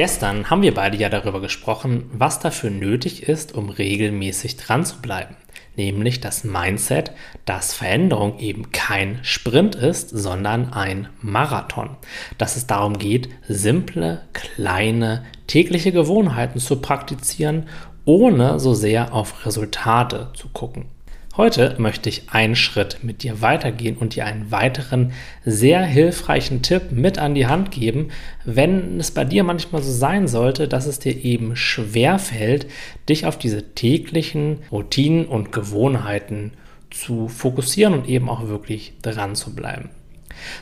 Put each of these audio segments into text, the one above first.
Gestern haben wir beide ja darüber gesprochen, was dafür nötig ist, um regelmäßig dran zu bleiben. Nämlich das Mindset, dass Veränderung eben kein Sprint ist, sondern ein Marathon. Dass es darum geht, simple, kleine, tägliche Gewohnheiten zu praktizieren, ohne so sehr auf Resultate zu gucken. Heute möchte ich einen Schritt mit dir weitergehen und dir einen weiteren sehr hilfreichen Tipp mit an die Hand geben, wenn es bei dir manchmal so sein sollte, dass es dir eben schwer fällt, dich auf diese täglichen Routinen und Gewohnheiten zu fokussieren und eben auch wirklich dran zu bleiben.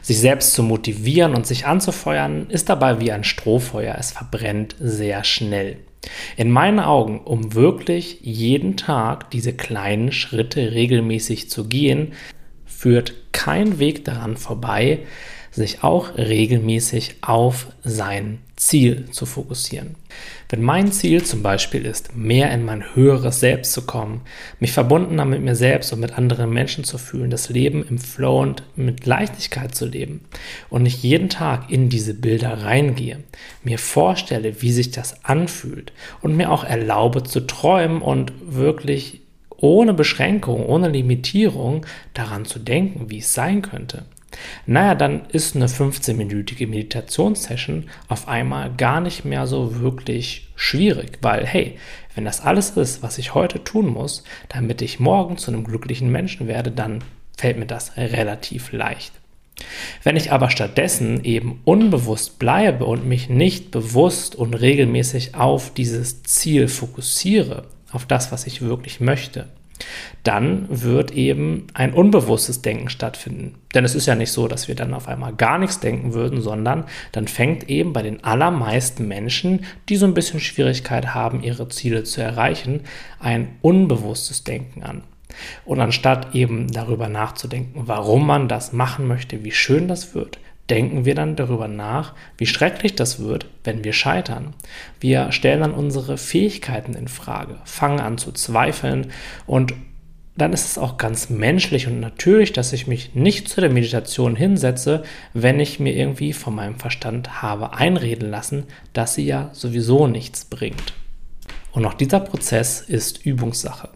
Sich selbst zu motivieren und sich anzufeuern ist dabei wie ein Strohfeuer, es verbrennt sehr schnell. In meinen Augen, um wirklich jeden Tag diese kleinen Schritte regelmäßig zu gehen, führt kein Weg daran vorbei, sich auch regelmäßig auf sein Ziel zu fokussieren. Wenn mein Ziel zum Beispiel ist, mehr in mein höheres Selbst zu kommen, mich verbundener mit mir selbst und mit anderen Menschen zu fühlen, das Leben im Flow und mit Leichtigkeit zu leben und ich jeden Tag in diese Bilder reingehe, mir vorstelle, wie sich das anfühlt und mir auch erlaube zu träumen und wirklich ohne Beschränkung, ohne Limitierung daran zu denken, wie es sein könnte, naja, dann ist eine 15-minütige Meditationssession auf einmal gar nicht mehr so wirklich schwierig, weil hey, wenn das alles ist, was ich heute tun muss, damit ich morgen zu einem glücklichen Menschen werde, dann fällt mir das relativ leicht. Wenn ich aber stattdessen eben unbewusst bleibe und mich nicht bewusst und regelmäßig auf dieses Ziel fokussiere, auf das, was ich wirklich möchte, dann wird eben ein unbewusstes Denken stattfinden. Denn es ist ja nicht so, dass wir dann auf einmal gar nichts denken würden, sondern dann fängt eben bei den allermeisten Menschen, die so ein bisschen Schwierigkeit haben, ihre Ziele zu erreichen, ein unbewusstes Denken an. Und anstatt eben darüber nachzudenken, warum man das machen möchte, wie schön das wird, denken wir dann darüber nach, wie schrecklich das wird, wenn wir scheitern. Wir stellen dann unsere Fähigkeiten in Frage, fangen an zu zweifeln und dann ist es auch ganz menschlich und natürlich, dass ich mich nicht zu der Meditation hinsetze, wenn ich mir irgendwie von meinem Verstand habe einreden lassen, dass sie ja sowieso nichts bringt. Und auch dieser Prozess ist Übungssache.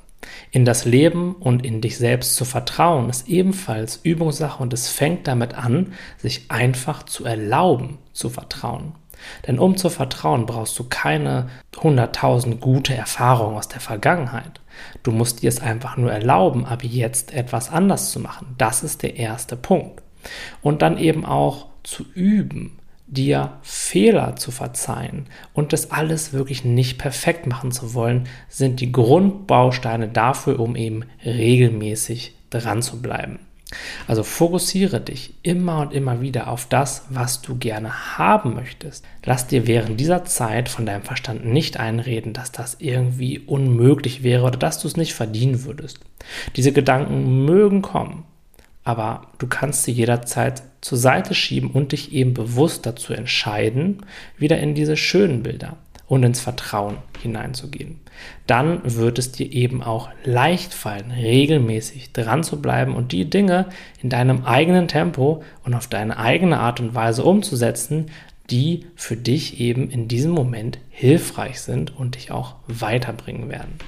In das Leben und in dich selbst zu vertrauen ist ebenfalls Übungssache und es fängt damit an, sich einfach zu erlauben zu vertrauen. Denn um zu vertrauen, brauchst du keine hunderttausend gute Erfahrungen aus der Vergangenheit. Du musst dir es einfach nur erlauben, ab jetzt etwas anders zu machen. Das ist der erste Punkt. Und dann eben auch zu üben, dir Fehler zu verzeihen und das alles wirklich nicht perfekt machen zu wollen, sind die Grundbausteine dafür, um eben regelmäßig dran zu bleiben. Also fokussiere dich immer und immer wieder auf das, was du gerne haben möchtest. Lass dir während dieser Zeit von deinem Verstand nicht einreden, dass das irgendwie unmöglich wäre oder dass du es nicht verdienen würdest. Diese Gedanken mögen kommen, aber du kannst sie jederzeit zur Seite schieben und dich eben bewusst dazu entscheiden, wieder in diese schönen Bilder und ins Vertrauen hineinzugehen. Dann wird es dir eben auch leicht fallen, regelmäßig dran zu bleiben und die Dinge in deinem eigenen Tempo und auf deine eigene Art und Weise umzusetzen, die für dich eben in diesem Moment hilfreich sind und dich auch weiterbringen werden.